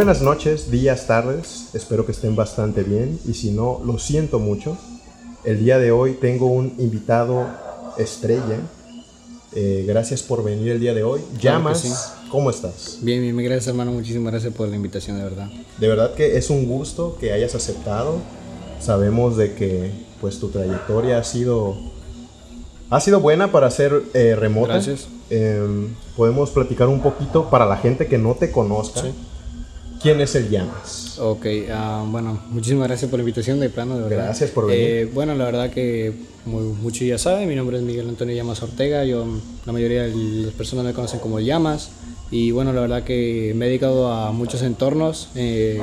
Buenas noches, días, tardes, espero que estén bastante bien y si no, lo siento mucho. El día de hoy tengo un invitado estrella. Eh, gracias por venir el día de hoy. Llamas, ¿cómo estás? Bien, bien, gracias hermano, muchísimas gracias por la invitación, de verdad. De verdad que es un gusto que hayas aceptado. Sabemos de que pues tu trayectoria ha sido ha sido buena para ser eh, remota. Gracias. Em, podemos platicar un poquito para la gente que no te conozca. Sí. ¿Quién es el Llamas? Ok, ah, bueno, muchísimas gracias por la invitación de plano, de verdad. Gracias por venir. Eh, bueno, la verdad que como muchos ya saben, mi nombre es Miguel Antonio Llamas Ortega, yo, la mayoría de las personas me conocen como Llamas, y bueno, la verdad que me he dedicado a muchos entornos, eh,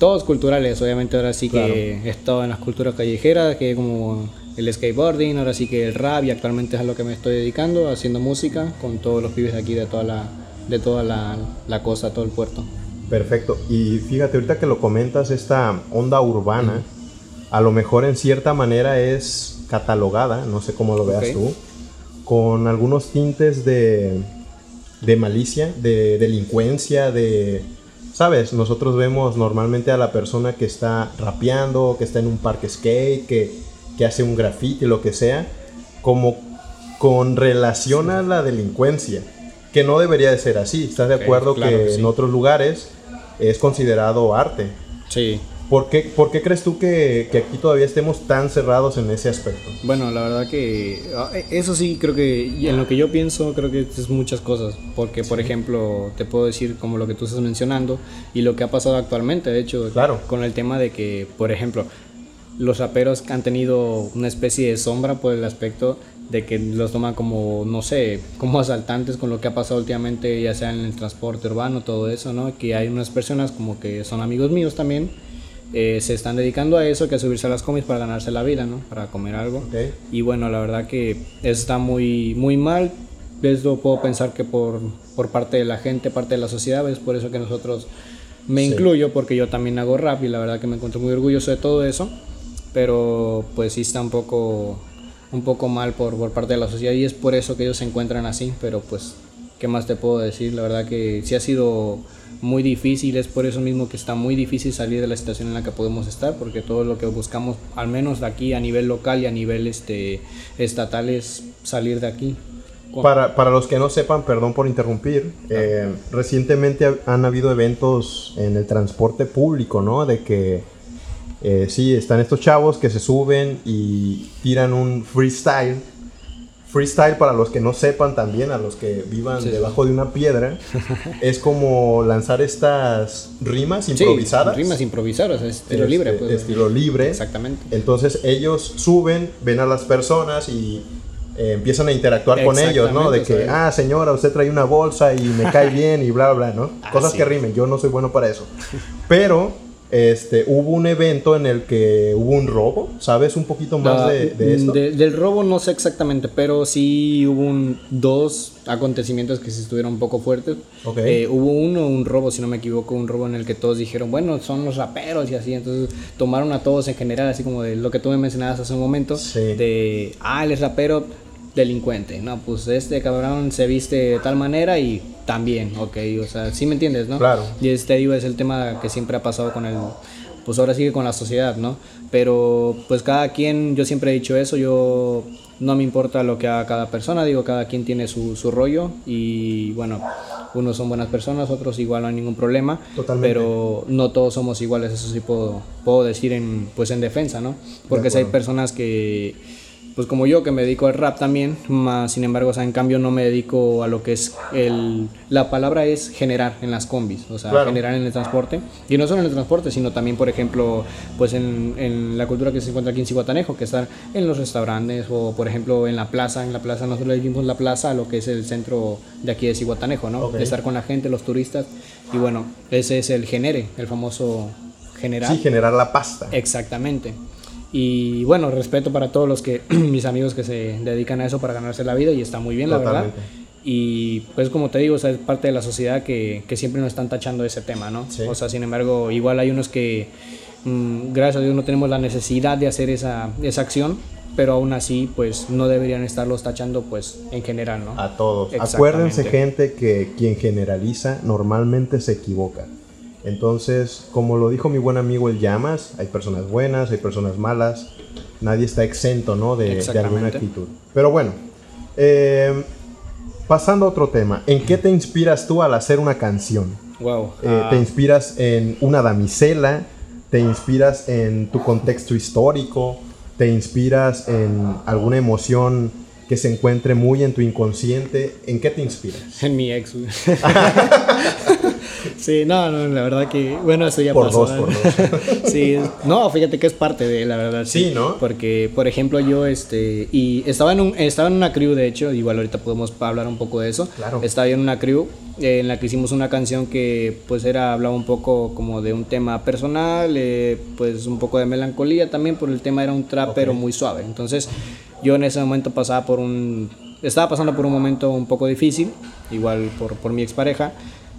todos culturales, obviamente ahora sí que he estado en las culturas callejeras, que como el skateboarding, ahora sí que el rap, y actualmente es a lo que me estoy dedicando, haciendo música con todos los pibes de aquí, de toda la de toda la, la costa, todo el puerto. Perfecto. Y fíjate, ahorita que lo comentas, esta onda urbana, a lo mejor en cierta manera es catalogada, no sé cómo lo veas Ok. tú, con algunos tintes de, de malicia, de delincuencia, de... Sabes, nosotros vemos normalmente a la persona que está rapeando, que está en un parque skate, que, que hace un graffiti, lo que sea, como con relación a la delincuencia, que no debería de ser así. ¿Estás de acuerdo claro que que sí. en otros lugares es considerado arte? Sí, ¿Por qué, por qué crees tú que, que aquí todavía estemos tan cerrados en ese aspecto? Bueno, la verdad que ah, eso sí creo que en lo que yo pienso creo que es muchas cosas, porque por ejemplo te puedo decir como lo que tú estás mencionando y lo que ha pasado actualmente, de hecho, Claro. con el tema de que por ejemplo los raperos han tenido una especie de sombra por el aspecto de que los toman como no sé, como asaltantes con lo que ha pasado últimamente, ya sea en el transporte urbano, todo eso, ¿no? Que hay unas personas como que son amigos míos también eh, se están dedicando a eso, que a subirse a las comis para ganarse la vida, ¿no? Para comer algo. Y bueno, la verdad que eso está muy, muy mal. Eso puedo pensar que por, por parte de la gente, parte de la sociedad, es por eso que nosotros, me Sí. incluyo, porque yo también hago rap y la verdad que me encuentro muy orgulloso de todo eso. Pero pues sí está un poco, un poco mal por, por parte de la sociedad y es por eso que ellos se encuentran así. Pero pues, ¿qué más te puedo decir? La verdad que sí ha sido muy difícil, es por eso mismo que está muy difícil salir de la situación en la que podemos estar, porque todo lo que buscamos, al menos de aquí a nivel local y a nivel este, estatal, es salir de aquí. Para, para los que no sepan, perdón por interrumpir, eh, recientemente ha- han habido eventos en el transporte público, ¿no? De que eh, sí, están estos chavos que se suben y tiran un freestyle. Freestyle, para los que no sepan también, a los que vivan Sí, sí. debajo de una piedra, es como lanzar estas rimas Sí, improvisadas. rimas improvisadas, es estilo Este, libre. Pues, estilo libre. Exactamente. Entonces ellos suben, ven a las personas y eh, empiezan a interactuar con ellos, ¿no? De que, ah, señora, usted trae una bolsa y me cae bien y bla, bla, bla, ¿no? Ah, Cosas sí. que rimen, yo no soy bueno para eso. Pero este, hubo un evento en el que hubo un robo, ¿sabes un poquito más La- de, de esto? de- del robo no sé exactamente, pero sí hubo un- dos acontecimientos que sí estuvieron un poco fuertes. Ok. Eh, hubo uno, un robo, si no me equivoco, un robo en el que todos dijeron, bueno, son los raperos y así, entonces tomaron a todos en general, así como de lo que tú me mencionabas hace un momento, Sí. de, ah, él es rapero, delincuente, no, pues este cabrón se viste de tal manera y también, ok, o sea, sí me entiendes, ¿no? Claro. Y este digo, es el tema que siempre ha pasado con el, pues ahora sigue con la sociedad, ¿no? Pero pues cada quien, yo siempre he dicho eso, yo no me importa lo que haga cada persona, digo, cada quien tiene su, su rollo y bueno, unos son buenas personas, otros igual no hay ningún problema, Totalmente. pero no todos somos iguales, eso sí puedo, puedo decir en, pues en defensa, ¿no? Porque si hay personas que pues como yo que me dedico al rap también, más sin embargo, o sea, en cambio no me dedico a lo que es el la palabra es generar en las combis, o sea, Claro. generar en el transporte y no solo en el transporte, sino también, por ejemplo, pues en, en la cultura que se encuentra aquí en Cihuatanejo, que estar en los restaurantes o por ejemplo en la plaza, en la plaza nosotros le decimos la plaza a lo que es el centro de aquí de Cihuatanejo, ¿no? Ok. De estar con la gente, los turistas y bueno, ese es el genere, el famoso generar. Sí, generar la pasta. Exactamente. Y bueno, respeto para todos los que, mis amigos que se dedican a eso para ganarse la vida y está muy bien, la verdad. Y pues como te digo, o sea, es parte de la sociedad que, que siempre nos están tachando ese tema, ¿no? Sí. O sea, sin embargo, igual hay unos que, mm, gracias a Dios, no tenemos la necesidad de hacer esa, esa acción, pero aún así pues no deberían estarlos tachando pues en general, ¿no? A todos. Acuérdense gente que quien generaliza normalmente se equivoca. Entonces, como lo dijo mi buen amigo el Llamas, hay personas buenas, hay personas malas, nadie está exento, ¿no? De, de alguna actitud. Pero bueno, eh, pasando a otro tema, ¿en qué te inspiras tú al hacer una canción? Wow. Eh, ¿Te ah. inspiras en una damisela? ¿Te inspiras en tu contexto histórico? ¿Te inspiras en alguna emoción que se encuentre muy en tu inconsciente? ¿En qué te inspiras? En mi ex. Sí, no, no, la verdad que, bueno, eso ya por pasó. Dos, por dos. sí, no, fíjate que es parte de, la verdad. Sí, ¿no? Porque, por ejemplo, yo, este, y estaba en, un, estaba en una crew, de hecho, igual ahorita podemos hablar un poco de eso. Claro. Estaba en una crew eh, en la que hicimos una canción que, pues, era, hablaba un poco como de un tema personal, eh, pues, un poco de melancolía también, por el tema era un trap, pero muy suave. Entonces, yo en ese momento pasaba por un, estaba pasando por un momento un poco difícil, igual por, por mi expareja.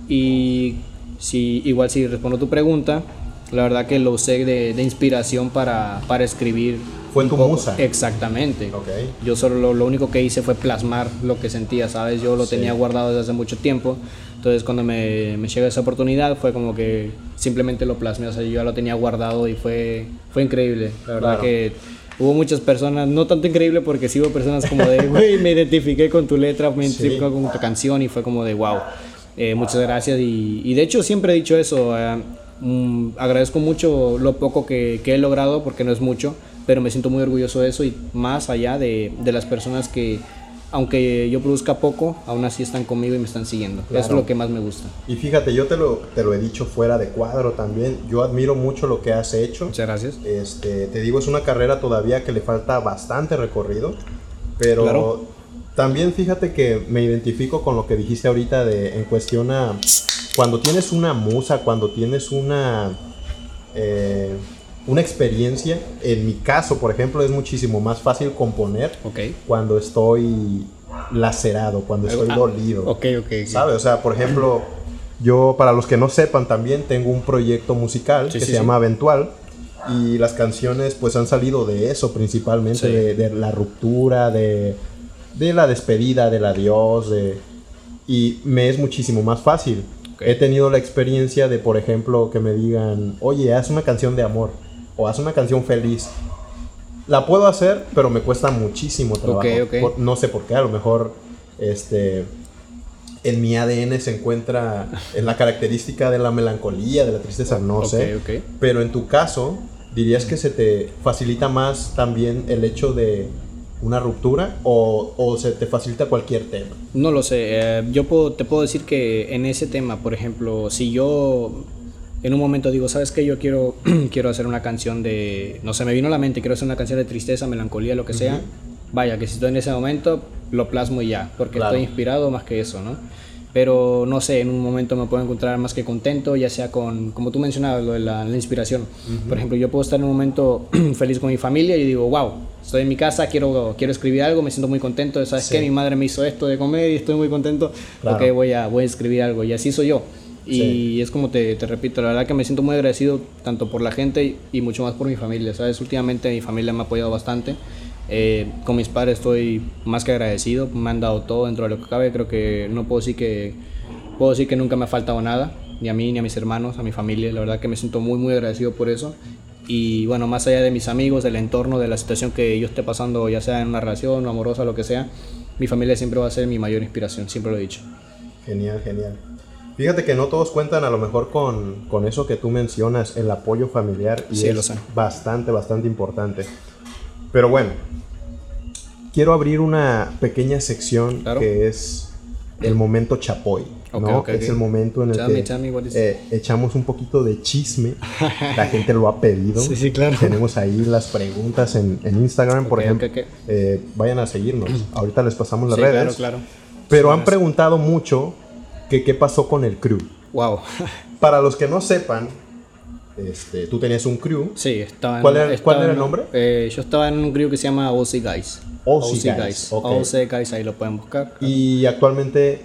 Y si, igual si respondo tu pregunta, la verdad que lo usé de, de inspiración para, para, escribir. ¿Fue tu musa? Exactamente. Okay. Yo solo lo, lo, único que hice fue plasmar lo que sentía, ¿sabes? Yo lo sí. tenía guardado desde hace mucho tiempo. Entonces cuando me, me llega esa oportunidad fue como que simplemente lo plasmé. O sea, yo ya lo tenía guardado y fue, fue increíble. La verdad claro. que hubo muchas personas, no tanto increíble porque sí hubo personas como de, güey, me identifiqué con tu letra, me identifiqué sí. con tu canción y fue como de, wow. Eh, muchas gracias y, y, de hecho siempre he dicho eso, eh, um, agradezco mucho lo poco que, que, he logrado porque no es mucho, pero me siento muy orgulloso de eso y más allá de, de las personas que aunque yo produzca poco, aún así están conmigo y me están siguiendo. Claro. Eso es lo que más me gusta. Y fíjate, yo te lo, te lo he dicho fuera de cuadro también. Yo admiro mucho lo que has hecho. Muchas gracias. Este, te digo, es una carrera todavía que le falta bastante recorrido, pero claro. También fíjate que me identifico con lo que dijiste ahorita de, en cuestión a cuando tienes una musa, cuando tienes una, eh, una experiencia. En mi caso, por ejemplo, es muchísimo más fácil componer okay. cuando estoy lacerado, cuando estoy ah, dolido. Okay, okay, ¿Sabes? O sea, por ejemplo, yo, para los que no sepan, también tengo un proyecto musical sí, que sí, se llama Eventual y las canciones pues han salido de eso principalmente, de, de la ruptura, de de la despedida, del adiós, de... y me es muchísimo más fácil. Okay. He tenido la experiencia de, por ejemplo, que me digan, oye, haz una canción de amor o haz una canción feliz. La puedo hacer, pero me cuesta muchísimo trabajo. Okay, okay. Por, no sé por qué, a lo mejor este, en mi ADN se encuentra en la característica de la melancolía, de la tristeza, no sé. Pero en tu caso, dirías que se te facilita más también el hecho de una ruptura o, o, se te facilita cualquier tema? No lo sé. Eh, yo puedo, te puedo decir que en ese tema, por ejemplo, si yo en un momento digo, ¿sabes qué? Yo quiero, quiero hacer una canción de, no sé, me vino a la mente, quiero hacer una canción de tristeza, melancolía, lo que sea. Uh -huh. Vaya, que si estoy en ese momento, lo plasmo y ya, porque claro. estoy inspirado más que eso, ¿no? Pero no sé, en un momento me puedo encontrar más que contento, ya sea con, como tú mencionabas, lo de la, la inspiración. Uh -huh. Por ejemplo, yo puedo estar en un momento feliz con mi familia y digo, wow, estoy en mi casa, quiero, quiero escribir algo, me siento muy contento, ¿sabes sí. qué? Mi madre me hizo esto de comer y estoy muy contento, claro. ok, voy a, voy a escribir algo y así soy yo. Y sí. es como te, te, repito, la verdad que me siento muy agradecido tanto por la gente y, y mucho más por mi familia, ¿sabes? Últimamente mi familia me ha apoyado bastante. Eh, con mis padres estoy más que agradecido, me han dado todo dentro de lo que cabe, creo que no puedo decir que puedo decir que nunca me ha faltado nada, ni a mí, ni a mis hermanos, a mi familia. La verdad que me siento muy, muy agradecido por eso. Y bueno, más allá de mis amigos, del entorno, de la situación que yo esté pasando, ya sea en una relación amorosa, lo que sea, mi familia siempre va a ser mi mayor inspiración, siempre lo he dicho. Genial, genial. Fíjate que no todos cuentan a lo mejor con, con eso que tú mencionas, el apoyo familiar, y sí, es bastante, bastante importante. Pero bueno, quiero abrir una pequeña sección claro. que es el momento chapoy. Okay, ¿no? okay, es el momento en el que eh, echamos un poquito de chisme. La gente lo ha pedido. Sí, sí, claro. Tenemos ahí las preguntas en, en Instagram, por ejemplo. Eh, vayan a seguirnos. Ahorita les pasamos las sí, redes. Claro, claro. Pero han preguntado mucho que qué pasó con el crew. Wow. Para los que no sepan, este, tú tenías un crew. Sí, estaba en, ¿Cuál era, estaba ¿cuál era el nombre? Eh, yo estaba en un crew que se llama OC Guys. OC, OC Guys. Okay. OC Guys, ahí lo pueden buscar. Y actualmente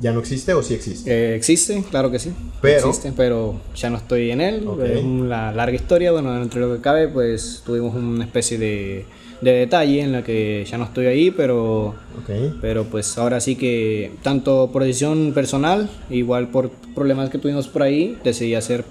¿Ya no existe o sí existe? Eh, existe, claro que sí. Pero, existe, pero ya no estoy en él. Okay. Es una larga historia. Bueno, dentro de lo que cabe, pues tuvimos una especie de, de detalle en la que ya no estoy ahí, pero, Ok. pero pues ahora sí que tanto por decisión personal, igual por problemas que tuvimos por ahí, decidí hacer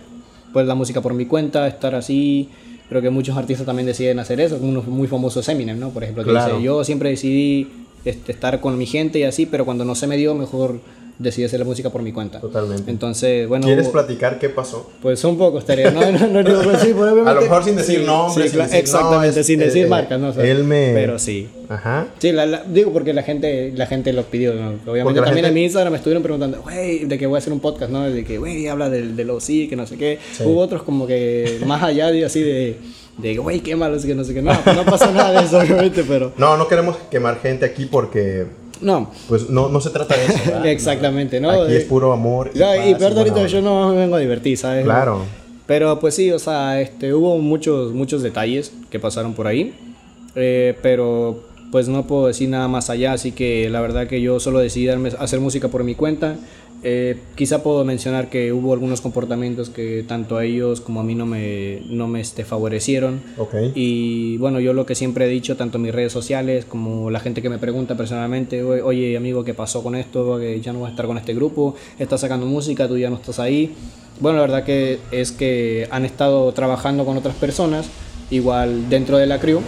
pues la música por mi cuenta, estar así. Creo que muchos artistas también deciden hacer eso, como uno muy famoso es Eminem, ¿no? Por ejemplo, que Claro. dice, yo siempre decidí este, estar con mi gente y así, pero cuando no se me dio, mejor decidí hacer la música por mi cuenta. Totalmente. Entonces, bueno, ¿Quieres hubo- platicar qué pasó? pues un poco estaría, no, no, no, digo, pues sí, A lo mejor sin decir sí, nombres, sí, sin decir, exactamente, no, es- sin decir eh, marcas, ¿no? O sea, él me- Pero sí. Ajá. Sí, la- la- digo porque la gente, la gente lo pidió, ¿no? Obviamente también gente- en mi Instagram me estuvieron preguntando, güey, de que voy a hacer un podcast, ¿no? De que, güey, habla del, del OC, que no sé qué. Sí. Hubo otros como que más allá de así de, de güey, qué malo, que no sé qué. No, no pasó nada de eso, obviamente, pero... No, no queremos quemar gente aquí porque No, pues no, no se trata de eso. ¿verdad? exactamente, ¿no? Aquí es puro amor. Ya, y peor ahorita yo no me vengo a divertir, ¿sabes? Claro. Pero pues sí, o sea, este, hubo muchos, muchos detalles que pasaron por ahí, eh, pero pues no puedo decir nada más allá, así que la verdad que yo solo decidí hacer música por mi cuenta. Eh, quizá puedo mencionar que hubo algunos comportamientos que tanto a ellos como a mí no me, no me este, favorecieron. Ok. Y bueno, yo lo que siempre he dicho, tanto en mis redes sociales como la gente que me pregunta personalmente, "Oye, amigo, ¿qué pasó con esto? Ya no vas a estar con este grupo, estás sacando música, tú ya no estás ahí. Bueno, la verdad que es que han estado trabajando con otras personas, igual dentro de la crew.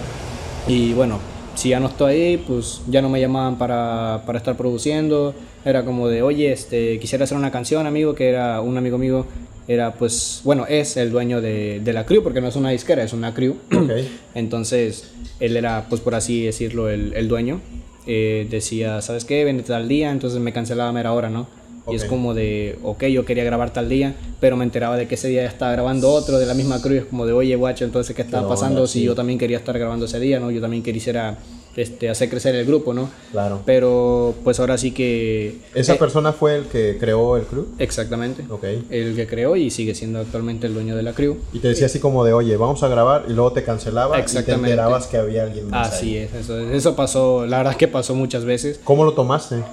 Y bueno, si ya no estoy ahí, pues ya no me llamaban para, para estar produciendo. Era como de, oye, este, quisiera hacer una canción, amigo, que era un amigo mío, era pues, bueno, es el dueño de, de la crew, porque no es una disquera, es una crew. Ok. Entonces, él era, pues por así decirlo, el, el dueño. Eh, decía, ¿sabes qué? Vente tal día, entonces me cancelaba a mera hora, ¿no? Y es como de, ok, yo quería grabar tal día, pero me enteraba de que ese día ya estaba grabando otro de la misma crew. y Es como de, oye, guacho, entonces, ¿qué estaba No, pasando? no, Si yo también quería estar grabando ese día, ¿no? Yo también quisiera este, hacer crecer el grupo, ¿no? Claro. Pero, pues ahora sí que... ¿Esa eh, persona fue el que creó el crew? Exactamente. Ok. El que creó y sigue siendo actualmente el dueño de la crew. Y te decía así como de, oye, vamos a grabar y luego te cancelaba y te Exactamente. enterabas que había alguien más. Así ahí. es, eso, eso pasó, la verdad es que pasó muchas veces. ¿Cómo lo tomaste?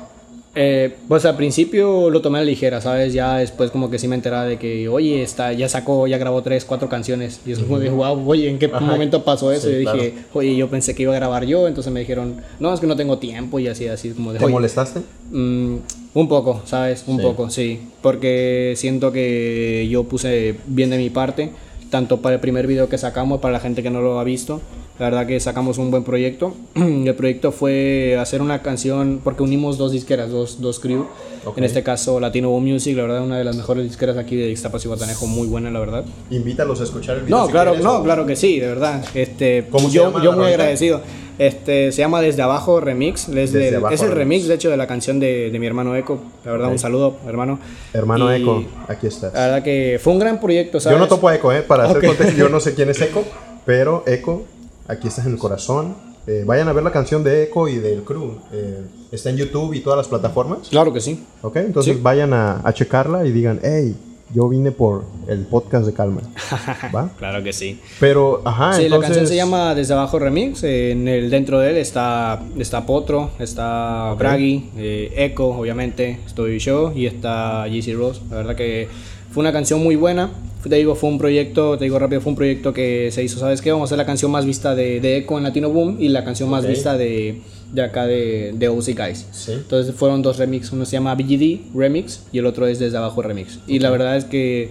Eh, pues al principio lo tomé a la ligera, ¿sabes? Ya después como que sí me enteraba de que, oye, está, ya sacó, ya grabó tres, cuatro canciones. Y es como de, wow, oye, ¿en qué Ajá. momento pasó eso? Sí, y yo dije, oye, yo pensé que iba a grabar yo, entonces me dijeron, no, es que no tengo tiempo y así, así como de, ¿Te "Oye, molestaste? Mm, un poco, ¿sabes? Un Sí. poco, sí. Porque siento que yo puse bien de mi parte, tanto para el primer video que sacamos, para la gente que no lo ha visto. La verdad que sacamos un buen proyecto. el proyecto fue hacer una canción, porque unimos dos disqueras, dos, dos crew. Ok. En este caso, Latino Boom Music, la verdad, una de las mejores disqueras aquí de Ixtapas y Guatanejo, muy buena, la verdad. Invítalos a escuchar el video. No, si claro, quieres, no, o- claro que sí, de verdad. Este, ¿Cómo yo, yo muy agradecido. Este, se llama Desde Abajo Remix. Es, Desde del- Abajo es el Remix. de hecho, de la canción de, de mi hermano Eco. La verdad, Ok. un saludo, hermano. Hermano Y Eco, aquí estás. La verdad que fue un gran proyecto, ¿sabes? Yo no topo a Eco, ¿eh? Para hacer Ok. contexto, yo no sé quién es Eco, pero Eco, aquí estás en el corazón. Eh, vayan a ver la canción de Eco y del crew. Eh, está en YouTube y todas las plataformas. Claro que sí. ¿Ok? Entonces Sí. vayan a, a checarla y digan, hey, yo vine por el podcast de Calma. ¿Va? Claro que sí. Pero, ajá, sí, la entonces... canción se llama Desde Abajo Remix. En el, dentro de él está, está Potro, está Bragi, eh, Echo, obviamente, estoy yo y está GC Rose. La verdad que fue una canción muy buena. Te digo, fue un proyecto, te digo rápido, fue un proyecto que se hizo, ¿sabes qué? Vamos a hacer la canción más vista de, de Echo en Latino Boom y la canción más vista de, de acá de, de OC Guys. Sí. Entonces fueron dos remix, uno se llama BGD Remix y el otro es Desde Abajo Remix. Y la verdad es que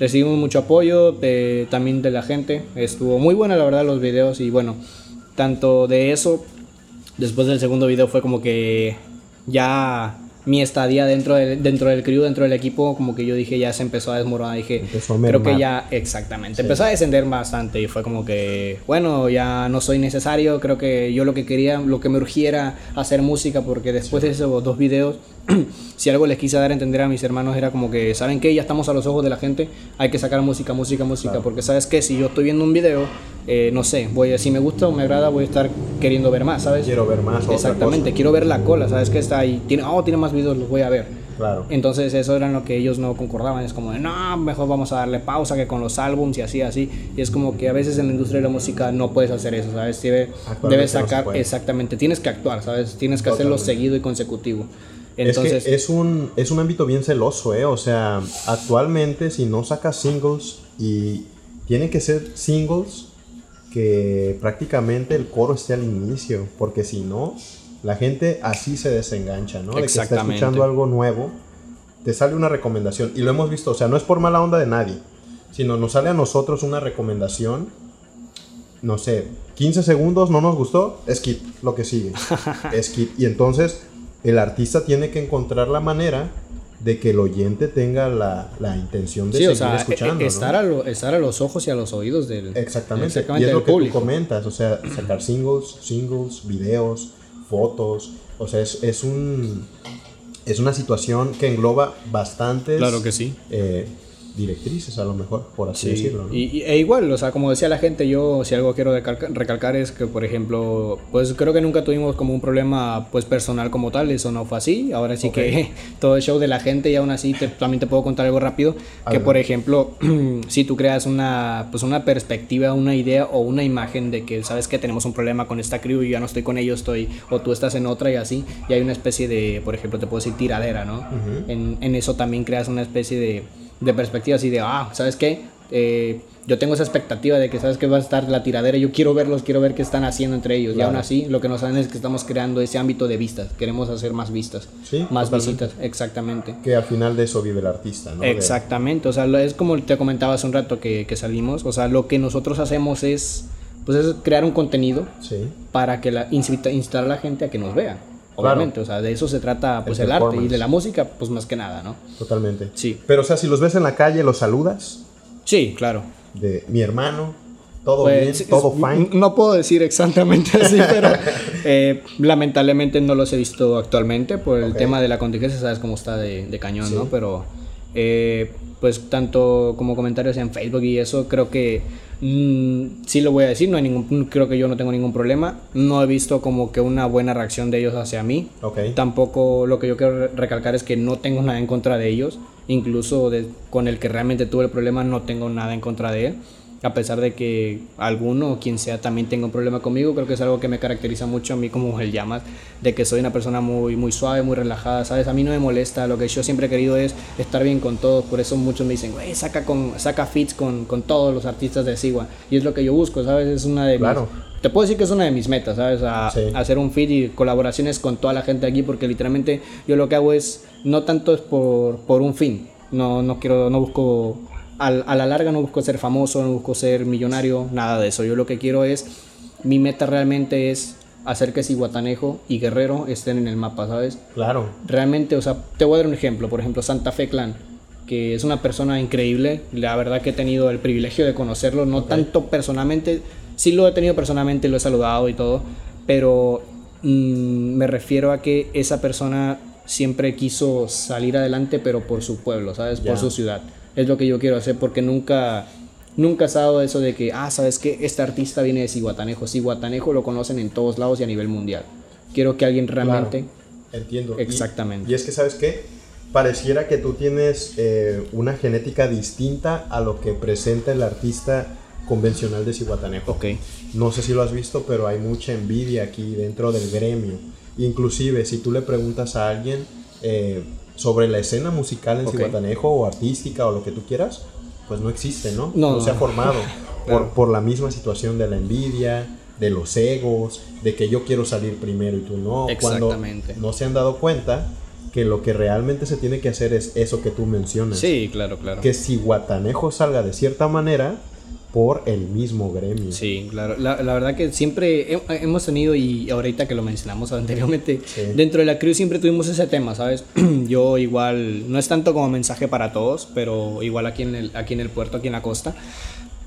recibimos mucho apoyo de- también de la gente, estuvo muy buena la verdad los videos y bueno, tanto de eso, después del segundo video fue como que ya mi estadía dentro del, dentro del crew, dentro del equipo, como que yo dije ya se empezó a desmoronar, dije Empezó a creo que ya exactamente, empezó a descender bastante y fue como que bueno, ya no soy necesario, creo que yo lo que quería, lo que me urgiera hacer música porque después de esos dos videos si algo les quise dar a entender a mis hermanos era como que, ¿saben qué? Ya estamos a los ojos de la gente, hay que sacar música, música, música, Claro. porque sabes que si yo estoy viendo un video, eh, no sé, voy a, si me gusta o me agrada, voy a estar queriendo ver más, ¿sabes? Quiero ver más. Exactamente, quiero ver la cola, ¿sabes? Que está ahí, tiene, oh, tiene más videos, los voy a ver. Claro. Entonces eso era lo que ellos no concordaban, es como de, no, mejor vamos a darle pausa que con los álbums y así, así. Y es como que a veces en la industria de la música no puedes hacer eso, ¿sabes? Debe- debes no sacar, puede. exactamente, tienes que actuar, ¿sabes? Tienes que hacerlo Totalmente. seguido y consecutivo. Entonces, es que es un, es un ámbito bien celoso, ¿eh? O sea, actualmente si no sacas singles y tienen que ser singles que prácticamente el coro esté al inicio, porque si no, la gente así se desengancha, ¿no? De que está escuchando algo nuevo, te sale una recomendación, y lo hemos visto, o sea, no es por mala onda de nadie, sino nos sale a nosotros una recomendación, no sé, 15 segundos, no nos gustó, skip, lo que sigue, skip, y entonces el artista tiene que encontrar la manera de que el oyente tenga la, la intención de Sí, seguir o sea, escuchando. e- ¿no? estar, a lo- estar a los ojos y a los oídos del, Exactamente. exactamente y es lo que público. tú comentas, o sea, sacar singles, singles, videos, fotos, o sea, es, es un es una situación que engloba bastantes Claro que sí. eh, directrices a lo mejor, por así Sí, decirlo. ¿no? y, y- e igual, o sea, como decía la gente, yo si algo quiero recalca- recalcar es que, por ejemplo, pues creo que nunca tuvimos como un problema pues personal como tal, eso no fue así, ahora sí que todo el show de la gente y aún así te- también te puedo contar algo rápido, que por ejemplo, si tú creas una, pues una perspectiva, una idea o una imagen de que sabes que tenemos un problema con esta crew y ya no estoy con ellos, estoy, o tú estás en otra y así, y hay una especie de, por ejemplo, te puedo decir tiradera, ¿no? En eso también creas una especie de, de perspectiva así de, ah, ¿sabes qué? Eh, yo tengo esa expectativa de que, ¿sabes qué? Va a estar la tiradera, yo quiero verlos, quiero ver qué están haciendo entre ellos. Y aún así, lo que nos saben es que estamos creando ese ámbito de vistas, queremos hacer más vistas, Sí, más visitas, exactamente. Que al final de eso vive el artista, ¿no? Exactamente, o sea, es como te comentaba hace un rato que, que salimos, o sea, lo que nosotros hacemos es, pues es crear un contenido sí. para que la, incita- instar a la gente a que nos vea. Claro. Obviamente, o sea, de eso se trata pues El el, arte y de la música, pues más que nada, ¿no? Totalmente. Sí. Pero o sea, si los ves en la calle, los saludas Sí, claro. de mi hermano, todo Pues, bien, sí, todo fine. No puedo decir exactamente así, pero eh, lamentablemente no los he visto actualmente por el tema de la contingencia, sabes cómo está de, de cañón, Sí. ¿no? Pero eh, pues tanto como comentarios en Facebook y eso, creo que mm, sí lo voy a decir, no hay ningún, creo que yo no tengo ningún problema. No he visto como que una buena reacción de ellos hacia mí. Ok. Tampoco lo que yo quiero re- recalcar es que no tengo nada en contra de ellos. Incluso de- con el que realmente tuve el problema no tengo nada en contra de él. A pesar de que alguno o quien sea también tenga un problema conmigo, creo que es algo que me caracteriza mucho a mí como el llamas, de que soy una persona muy, muy suave, muy relajada, ¿sabes? A mí no me molesta, lo que yo siempre he querido es estar bien con todos, por eso muchos me dicen, güey, saca, con, saca fits con, con todos los artistas de Sigua, y es lo que yo busco, ¿sabes? Es una de Claro. mis, te puedo decir que es una de mis metas, ¿sabes? A, Sí. a hacer un feed y colaboraciones con toda la gente aquí, porque literalmente yo lo que hago es, no tanto es por, por un fin, no, no quiero, no busco, al- a la larga no busco ser famoso, no busco ser millonario, nada de eso. Yo lo que quiero es, mi meta realmente es hacer que Cihuatanejo y Guerrero estén en el mapa, ¿sabes? Claro. Realmente, o sea, te voy a dar un ejemplo, por ejemplo, Santa Fe Clan, que es una persona increíble, la verdad que he tenido el privilegio de conocerlo, no tanto personalmente, sí lo he tenido personalmente, lo he saludado y todo, pero mm, me refiero a que esa persona siempre quiso salir adelante, pero por su pueblo, ¿sabes? Por su ciudad. Es lo que yo quiero hacer porque nunca... Nunca has dado eso de que, ah, ¿sabes qué? Este artista viene de Cihuatanejo. Cihuatanejo lo conocen en todos lados y a nivel mundial. Quiero que alguien realmente... Claro, entiendo. Exactamente. Y, es que, ¿sabes qué? Pareciera que tú tienes eh, una genética distinta a lo que presenta el artista convencional de Cihuatanejo. Ok. No sé si lo has visto, pero hay mucha envidia aquí dentro del gremio. Inclusive, si tú le preguntas a alguien eh, sobre la escena musical en Ok. Cihuatanejo o artística o lo que tú quieras, pues no existe, ¿no? No, se ha no. formado Claro. por, por la misma situación de la envidia, de los egos, de que yo quiero salir primero y tú no. Exactamente. Cuando no se han dado cuenta que lo que realmente se tiene que hacer es eso que tú mencionas. Sí, claro, claro. Que si Guatanejo salga de cierta manera por el mismo gremio. Sí, claro. La, la verdad que siempre he- hemos tenido, y ahorita que lo mencionamos anteriormente, Sí. dentro de la crew siempre tuvimos ese tema, ¿sabes? Yo igual, no es tanto como mensaje para todos, pero igual aquí en el, aquí en el puerto, aquí en la costa.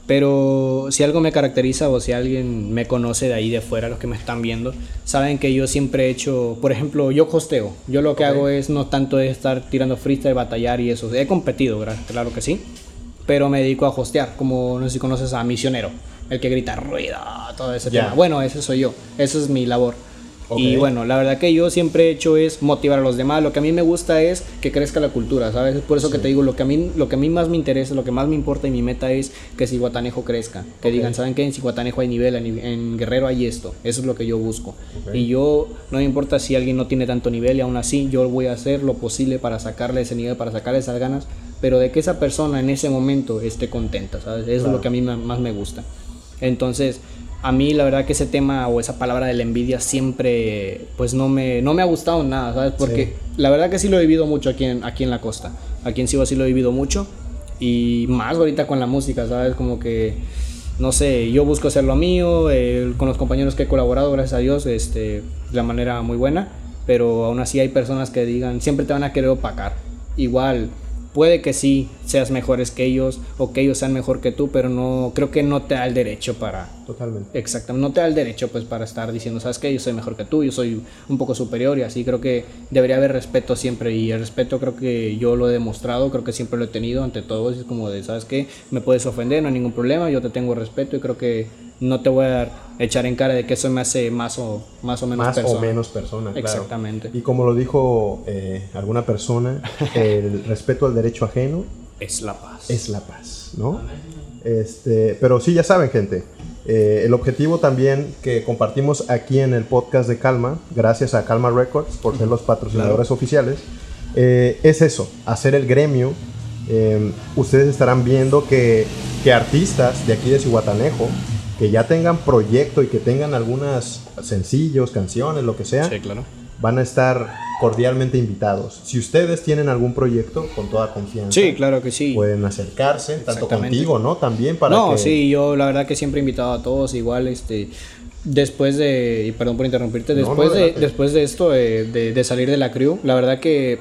Pero si algo me caracteriza o si alguien me conoce de ahí de fuera, los que me están viendo, saben que yo siempre he hecho, por ejemplo, yo hosteo. Yo lo que Ok. hago es no tanto estar tirando freestyle, batallar y eso. He competido, claro que sí. Pero me dedico a hostear, como no sé si conoces a Misionero, el que grita ruido, todo ese tema. Bueno, ese soy yo, esa es mi labor. Ok. Y bueno, la verdad que yo siempre he hecho es motivar a los demás. Lo que a mí me gusta es que crezca la cultura, ¿sabes? Es por eso que te digo, lo que, a mí, lo que a mí más me interesa, lo que más me importa y mi meta es que Cihuatanejo crezca. Que Ok. digan, ¿saben qué? En Cihuatanejo hay nivel, en, en Guerrero hay esto. Eso es lo que yo busco. Ok. Y yo, no me importa si alguien no tiene tanto nivel y aún así yo voy a hacer lo posible para sacarle ese nivel, para sacarle esas ganas, pero de que esa persona en ese momento esté contenta, ¿sabes? Eso es Claro. lo que a mí más me gusta. Entonces, a mí la verdad que ese tema o esa palabra de la envidia siempre pues no me, no me ha gustado nada, ¿sabes? Porque la verdad que sí lo he vivido mucho aquí en, aquí en la costa. Aquí en Ciudad sí lo he vivido mucho y más ahorita con la música, ¿sabes? Como que, no sé, yo busco hacer lo mío, eh, con los compañeros que he colaborado, gracias a Dios, este, de la manera muy buena, pero aún así hay personas que digan, siempre te van a querer opacar. Igual, puede que sí seas mejores que ellos o que ellos sean mejor que tú, pero no creo que no te da el derecho para Totalmente. exactamente no te da el derecho pues para estar diciendo sabes que yo soy mejor que tú yo soy un poco superior y así creo que debería haber respeto siempre y el respeto creo que yo lo he demostrado creo que siempre lo he tenido ante todos es como de sabes que me puedes ofender no hay ningún problema yo te tengo respeto y creo que no te voy a dar, echar en cara de que eso me hace más o, más o menos Más persona. o menos persona, claro. Exactamente. Y como lo dijo eh, alguna persona, el respeto al derecho ajeno Es la paz. es la paz, ¿no? Este, pero sí, ya saben, gente. eh, el objetivo también que compartimos aquí en el podcast de Calma, gracias a Calma Records por ser los patrocinadores oficiales, eh, es eso, hacer el gremio. Eh, ustedes estarán viendo que, que artistas de aquí de Cihuatanejo, que ya tengan proyecto y que tengan algunas sencillos, canciones, lo que sea, Sí, claro. van a estar cordialmente invitados. Si ustedes tienen algún proyecto, con toda confianza, Sí, claro que sí. pueden acercarse, tanto contigo, ¿no? También para no, que... sí, yo la verdad que siempre he invitado a todos, igual, este, después de, y perdón por interrumpirte, No, no, después, de, después de esto, eh, de, de salir de la crew, la verdad que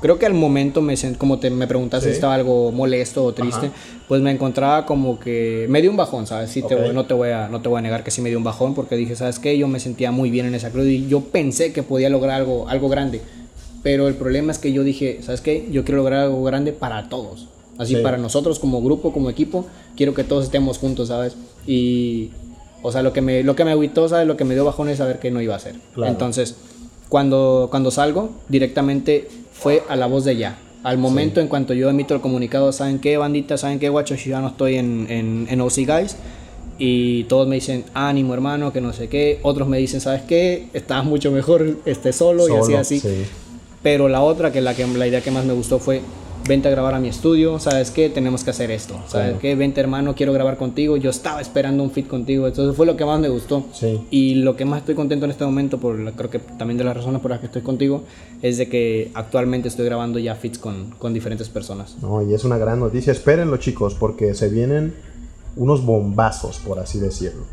creo que al momento, me sent- como te, me preguntaste Sí. si estaba algo molesto o triste, Ajá. pues me encontraba como que me dio un bajón, ¿sabes? Sí, te Ok. voy- no, te voy a, no te voy a negar que sí me dio un bajón porque dije, ¿sabes qué? Yo me sentía muy bien en esa crew y yo pensé que podía lograr algo, algo grande. Pero el problema es que yo dije, ¿sabes qué? Yo quiero lograr algo grande para todos. Así Sí. para nosotros como grupo, como equipo, quiero que todos estemos juntos, ¿sabes? Y, o sea, lo que me, lo que me agüitó, ¿sabes? Lo que me dio bajón es saber que no iba a hacer. Claro. Entonces, cuando, cuando salgo, directamente fue a la voz de ya. Al momento en cuanto yo emito el comunicado, ¿saben qué, bandita? ¿Saben qué, guacho? Yo ya no estoy en, en, en OC Guys. Y todos me dicen, ánimo hermano, que no sé qué. Otros me dicen, ¿sabes qué? Estás mucho mejor este, solo, y así, así. sí. Pero la otra, que la, que la idea que más me gustó fue, vente a grabar a mi estudio, ¿sabes qué? Tenemos que hacer esto, ¿sabes Claro. qué? Vente hermano, quiero grabar contigo. Yo estaba esperando un fit contigo, entonces fue lo que más me gustó. Sí. Y lo que más estoy contento en este momento, por la- creo que también de las razones por las que estoy contigo, es de que actualmente estoy grabando ya fits con, con diferentes personas. No, y es una gran noticia. Espérenlo, chicos, porque se vienen unos bombazos, por así decirlo.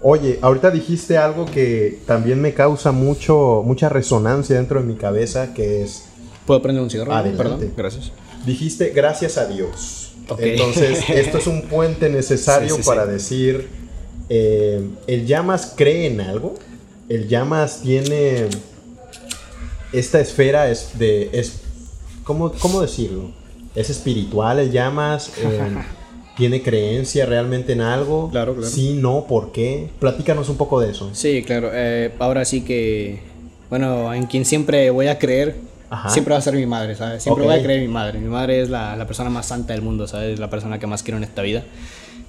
Oye, ahorita dijiste algo que también me causa mucho, mucha resonancia dentro de mi cabeza, que es, ¿Puedo prender un cigarro? Adelante. Perdón, gracias. Dijiste gracias a Dios. Entonces, esto es un puente necesario Sí, sí, sí. para decir, eh, ¿el Llamas cree en algo? ¿El Llamas tiene esta esfera es de, es, ¿cómo, cómo decirlo? ¿Es espiritual el Llamas? Eh, ¿Tiene creencia realmente en algo? Claro, claro. Sí, no, ¿por qué? Platícanos un poco de eso. Sí, claro. eh, ahora sí que, bueno, en quien siempre voy a creer, Ajá. siempre va a ser mi madre, ¿sabes? Siempre Ok. voy a creer en mi madre. Mi madre es la, la persona más santa del mundo, ¿sabes? La persona que más quiero en esta vida.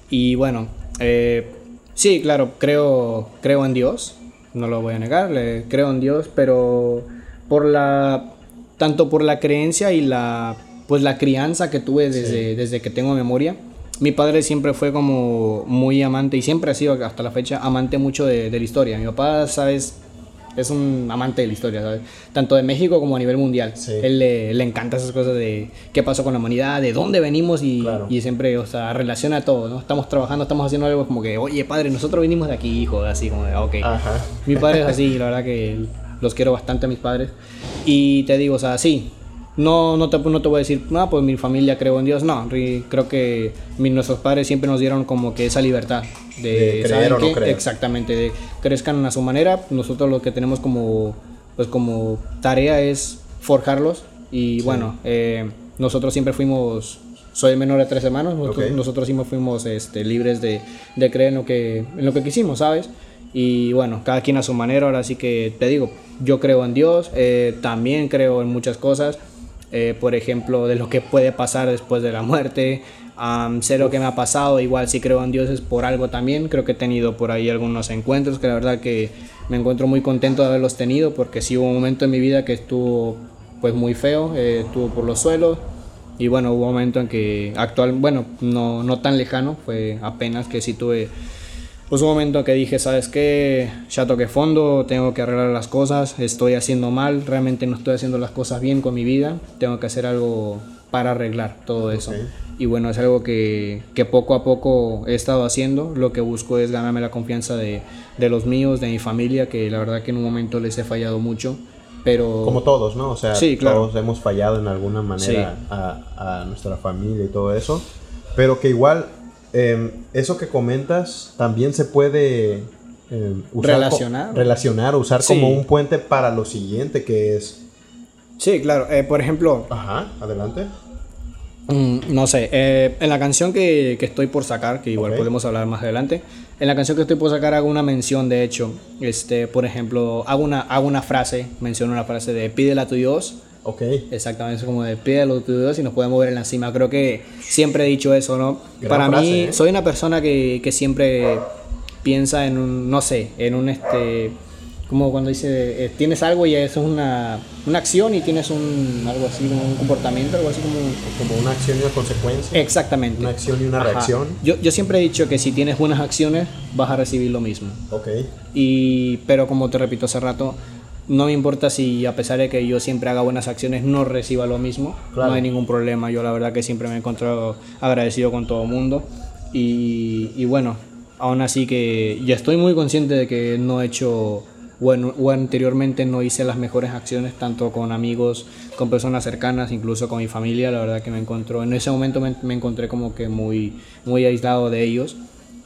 Y bueno, eh, sí, claro, creo, creo en Dios, no lo voy a negar, le- creo en Dios, pero por la, tanto por la creencia y la, pues la crianza que tuve desde, desde que tengo memoria. Mi padre siempre fue como muy amante y siempre ha sido hasta la fecha amante mucho de, de la historia. Mi papá, sabes, es un amante de la historia, ¿sabes? Tanto de México como a nivel mundial. Sí. Él le, le encanta esas cosas de qué pasó con la humanidad, de dónde venimos y, Claro. y siempre, o sea, relaciona todo, ¿no? Estamos trabajando, estamos haciendo algo como que, oye, padre, nosotros vinimos de aquí, hijo, así como de, "Ah, ok. Ajá. Mi padre es así, la verdad que los quiero bastante a mis padres. Y te digo, o sea, sí, no, no, te, no te voy a decir, no, pues mi familia creo en Dios. No, creo que mi- nuestros padres siempre nos dieron como que esa libertad de, De creer ¿saben o no creer. Exactamente, de crezcan a su manera. Nosotros lo que tenemos como, pues como tarea es forjarlos. Y bueno, eh, nosotros siempre fuimos, soy menor de tres hermanos, nosotros, Ok. nosotros siempre fuimos este, libres de, de creer en lo, que, en lo que quisimos, ¿sabes? Y bueno, cada quien a su manera, ahora sí que te digo, yo creo en Dios, eh, también creo en muchas cosas, eh, por ejemplo, de lo que puede pasar después de la muerte, am, sé lo que me ha pasado, igual si creo en Dios es por algo también, creo que he tenido por ahí algunos encuentros que la verdad que me encuentro muy contento de haberlos tenido, porque sí hubo un momento en mi vida que estuvo pues muy feo, eh, estuvo por los suelos, y bueno, hubo un momento en que actual, bueno, no, no tan lejano, fue apenas que sí tuve pues un momento que dije, ¿sabes qué? Ya toqué fondo, tengo que arreglar las cosas, estoy haciendo mal, realmente no estoy haciendo las cosas bien con mi vida, tengo que hacer algo para arreglar todo eso. Y bueno, es algo que, que, poco a poco he estado haciendo. Lo que busco es ganarme la confianza de, de, los míos, de mi familia, que la verdad que en un momento les he fallado mucho. Pero... Como todos, ¿no? O sea, todos hemos fallado en alguna manera a, a, nuestra familia y todo eso. Pero que igual, eh, eso que comentas también se puede eh, usar relacionar. relacionar, usar como un puente para lo siguiente, que es... Sí, claro. Eh, por ejemplo... Ajá, adelante. Mm, no sé, eh, en la canción que, que, estoy por sacar, que igual podemos hablar más adelante, en la canción que estoy por sacar hago una mención, de hecho, este, por ejemplo, hago una, hago una frase, menciono una frase de pídela a tu Dios. Ok. Exactamente, es como de pídelo a tu Dios y nos podemos ver en la cima. Creo que siempre he dicho eso, ¿no? Para mí, ¿eh? soy una persona que, que siempre piensa en un, no sé, en un este como cuando dice, eh, tienes algo y eso es una, una, acción y tienes un, algo así, un comportamiento, algo así como... Como una acción y una consecuencia. Exactamente. Una acción y una reacción. Yo, yo siempre he dicho que si tienes buenas acciones, vas a recibir lo mismo. Ok. Y, pero como te repito hace rato, no me importa si a pesar de que yo siempre haga buenas acciones, no reciba lo mismo. No hay ningún problema. Yo la verdad que siempre me he encontrado agradecido con todo el mundo. Y, y bueno, aún así que ya estoy muy consciente de que no he hecho o, anteriormente no hice las mejores acciones tanto con amigos, con personas cercanas, incluso con mi familia, la verdad que me encontró, en ese momento me, encontré como que muy, muy aislado de ellos,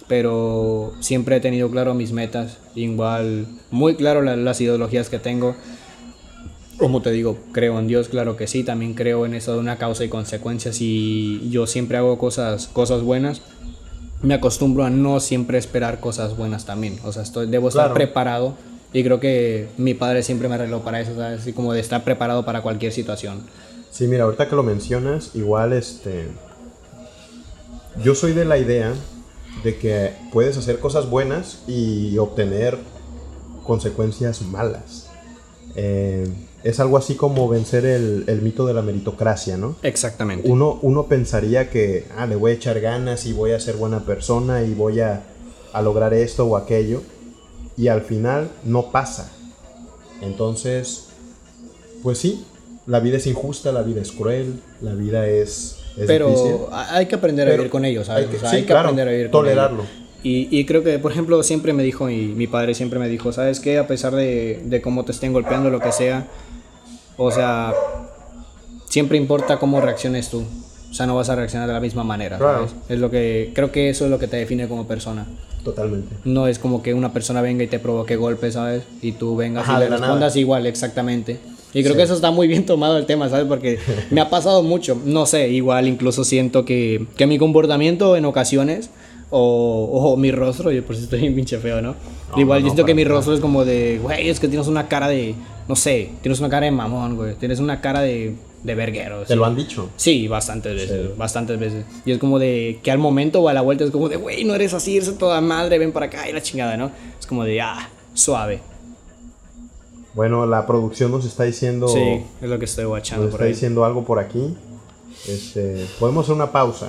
pero siempre he tenido claro mis metas, igual muy claro las ideologías que tengo. Como te digo, creo en Dios, claro que sí, también creo en eso de una causa y consecuencias y yo siempre hago cosas, cosas buenas me acostumbro a no siempre esperar cosas buenas también. O sea, estoy, debo estar preparado y creo que mi padre siempre me arregló para eso, ¿sabes? Así como de estar preparado para cualquier situación. Sí, mira, ahorita que lo mencionas, igual este... Yo soy de la idea de que puedes hacer cosas buenas y obtener consecuencias malas. Eh, es algo así como vencer el, el, mito de la meritocracia, ¿no? Exactamente. Uno, uno pensaría que, ah, le voy a echar ganas y voy a ser buena persona y voy a, a lograr esto o aquello y al final no pasa. Entonces, pues sí, la vida es injusta, la vida es cruel, la vida es... Pero hay que aprender a vivir con ellos, ¿sabes? Hay que, aprender a vivir tolerarlo. con ellos. Y, y, creo que, por ejemplo, siempre me dijo, y mi padre siempre me dijo, ¿sabes qué? A pesar de, de cómo te estén golpeando, lo que sea, o sea, siempre importa cómo reacciones tú. O sea, no vas a reaccionar de la misma manera. Es lo que creo que eso es lo que te define como persona. Totalmente. No es como que una persona venga y te provoque golpes, ¿sabes? Y tú vengas y le respondas igual, exactamente. Y creo que eso está muy bien tomado el tema, ¿sabes? Porque me ha pasado mucho. No sé, igual incluso siento que, que mi comportamiento en ocasiones, o, o mi rostro, yo por si estoy pinche feo, ¿no? igual yo siento que mi rostro es como de, güey, es que tienes una cara de, no sé, tienes una cara de mamón, güey. Tienes una cara de de verguero. ¿Te lo han dicho? Sí, bastantes veces, bastantes veces. Y es como de que al momento o a la vuelta es como de, güey, no eres así, eres toda madre, ven para acá y la chingada, ¿no? Es como de, ah, suave. Bueno, la producción nos está diciendo... Sí, es lo que estoy watchando. Nos está diciendo algo por aquí. Este, podemos hacer una pausa.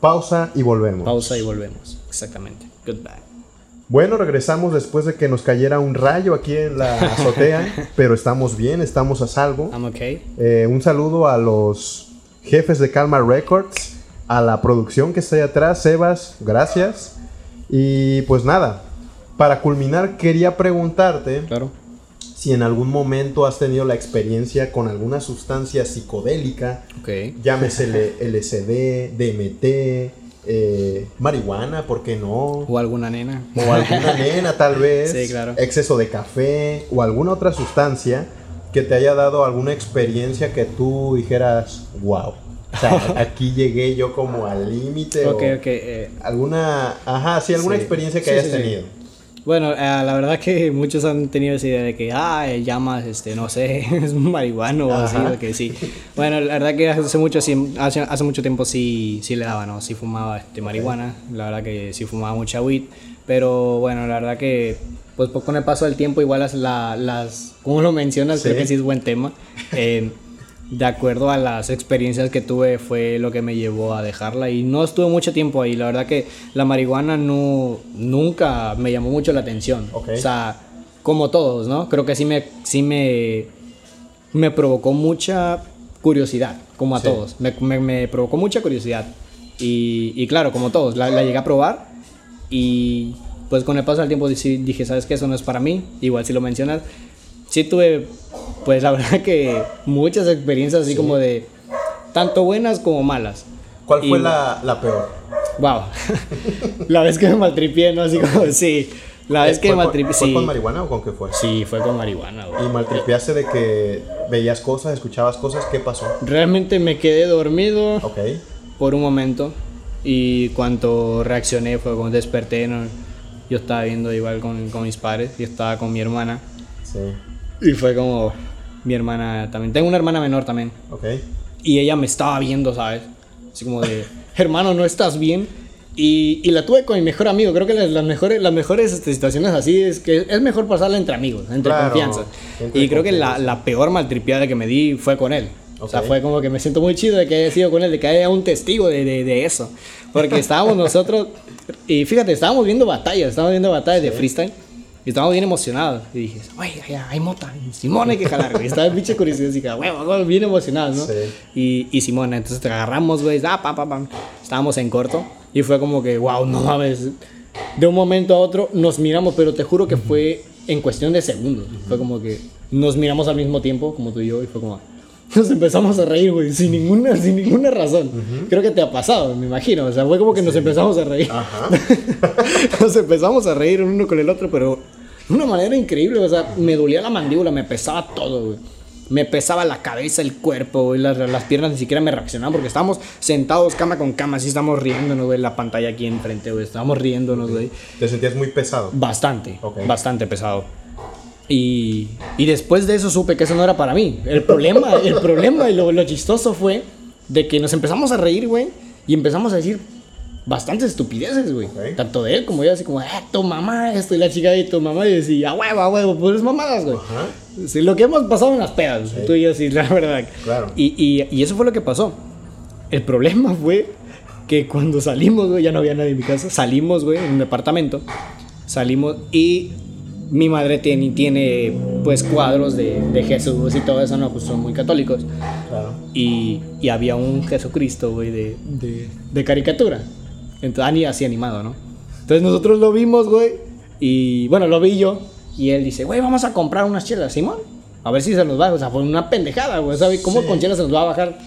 Pausa y volvemos. Pausa y volvemos, exactamente. Goodbye. Bueno, regresamos después de que nos cayera un rayo aquí en la azotea, pero estamos bien, estamos a salvo. I'm okay. Eh, un saludo a los jefes de Calma Records, a la producción que está ahí atrás, Sebas, gracias. Y pues nada, para culminar quería preguntarte claro. Si en algún momento has tenido la experiencia con alguna sustancia psicodélica, okay. llámese LSD, DMT, eh, marihuana, ¿por qué no? O alguna nena. O alguna nena, tal vez. Sí, claro. Exceso de café o alguna otra sustancia que te haya dado alguna experiencia que tú dijeras, wow. O sea, aquí llegué yo como al límite. Ok, ok. Eh. alguna, ajá, sí, alguna experiencia que hayas tenido. Bueno, eh, la verdad que muchos han tenido esa idea de que, ah, llamas, este, no sé, es marihuano o así, que sí. Bueno, la verdad que hace mucho, hace, hace mucho tiempo sí, sí le daba, ¿no? Sí fumaba este, marihuana, la verdad que sí fumaba mucha weed, pero bueno, la verdad que, pues, pues con el paso del tiempo, igual las, las como lo mencionas, creo que sí es buen tema. Eh, de acuerdo a las experiencias que tuve fue lo que me llevó a dejarla y no estuve mucho tiempo ahí. La verdad que la marihuana no, nunca me llamó mucho la atención. Ok. O sea, como todos, ¿no? Creo que sí me, sí me, me provocó mucha curiosidad, como a Sí. todos. Me, me- me provocó mucha curiosidad. Y, y claro, como todos, la, la llegué a probar y pues con el paso del tiempo dije, dije, ¿sabes qué? Eso no es para mí. Igual si lo mencionas, sí tuve, pues la verdad que muchas experiencias así como de tanto buenas como malas. ¿Cuál fue Y- la, la peor? Wow. la vez que me maltripié, ¿no? Así como, sí. La vez que ¿Fue me con- maltripié, ¿Fue sí. con marihuana o con qué fue? Sí, fue con marihuana, güey. Y maltripeaste de que veías cosas, escuchabas cosas, ¿qué pasó? Realmente me quedé dormido Ok, por un momento y cuando reaccioné fue cuando desperté, ¿no? yo estaba viendo igual con, con mis padres, yo estaba con mi hermana sí, y fue como mi hermana también, tengo una hermana menor también ok. y ella me estaba viendo, ¿sabes? Así como de, hermano, ¿no estás bien? Y, y la tuve con mi mejor amigo. Creo que las, las mejores, las mejores este, situaciones así es que es mejor pasarla entre amigos, entre Claro, confianza. entre y creo que la, la peor maltripiada que me di fue con él. O sea, fue como que me siento muy chido de que haya sido con él, de que haya un testigo de, de, de eso. Porque estábamos nosotros, y fíjate, estábamos viendo batallas, estábamos viendo batallas de freestyle. Y estábamos bien emocionados. Y dije, oye, ya, hay mota. y Simón hay que jalar, güey. Estaba el pinche curiosidad. Huevo, huevo, bien emocionados, ¿no? Sí. Y, y Simón, entonces te agarramos, güey. Ah, pam, pam, pam. Estábamos en corto. Y fue como que, wow, no mames. De un momento a otro nos miramos, pero te juro que fue en cuestión de segundos. Fue como que nos miramos al mismo tiempo, como tú y yo, y fue como. Nos empezamos a reír, güey, sin ninguna, sin ninguna razón. Creo que te ha pasado, me imagino. O sea, fue como que nos empezamos a reír. Ajá. Nos empezamos a reír uno con el otro, pero de una manera increíble. O sea, me dolía la mandíbula, me pesaba todo, güey. Me pesaba la cabeza, el cuerpo, güey. Las, las piernas ni siquiera me reaccionaban porque estábamos sentados cama con cama, así estamos riéndonos, güey. La pantalla aquí enfrente, güey. Estábamos riéndonos, güey. Te sentías muy pesado. Bastante, Ok. bastante pesado. Y, y después de eso supe que eso no era para mí. El problema, el problema y lo, lo chistoso fue de que nos empezamos a reír, güey, y empezamos a decir bastantes estupideces, güey. Ok. Tanto de él como yo, así como, eh, tu mamá, esto y la chica de tu mamá, y decía, a huevo, a huevo, pues mamadas, güey. Ajá. Sí, lo que hemos pasado en las pedas, tú y yo, sí, la verdad. Claro. Y, y, y eso fue lo que pasó. El problema fue que cuando salimos, güey, ya no había nadie en mi casa. Salimos, güey, en un departamento. Salimos y mi madre tiene, tiene pues, cuadros de, de Jesús y todo eso, ¿no? Pues son muy católicos. Claro. Y, y había un Jesucristo, güey, de, de, de caricatura. Entonces, ani- así animado, ¿no? Entonces nosotros lo vimos, güey. Y bueno, lo vi yo. Y él dice, güey, vamos a comprar unas chelas, Simón. A ver si se nos va. O sea, fue una pendejada, güey. ¿Sabes cómo Sí. con chelas se nos va a bajar?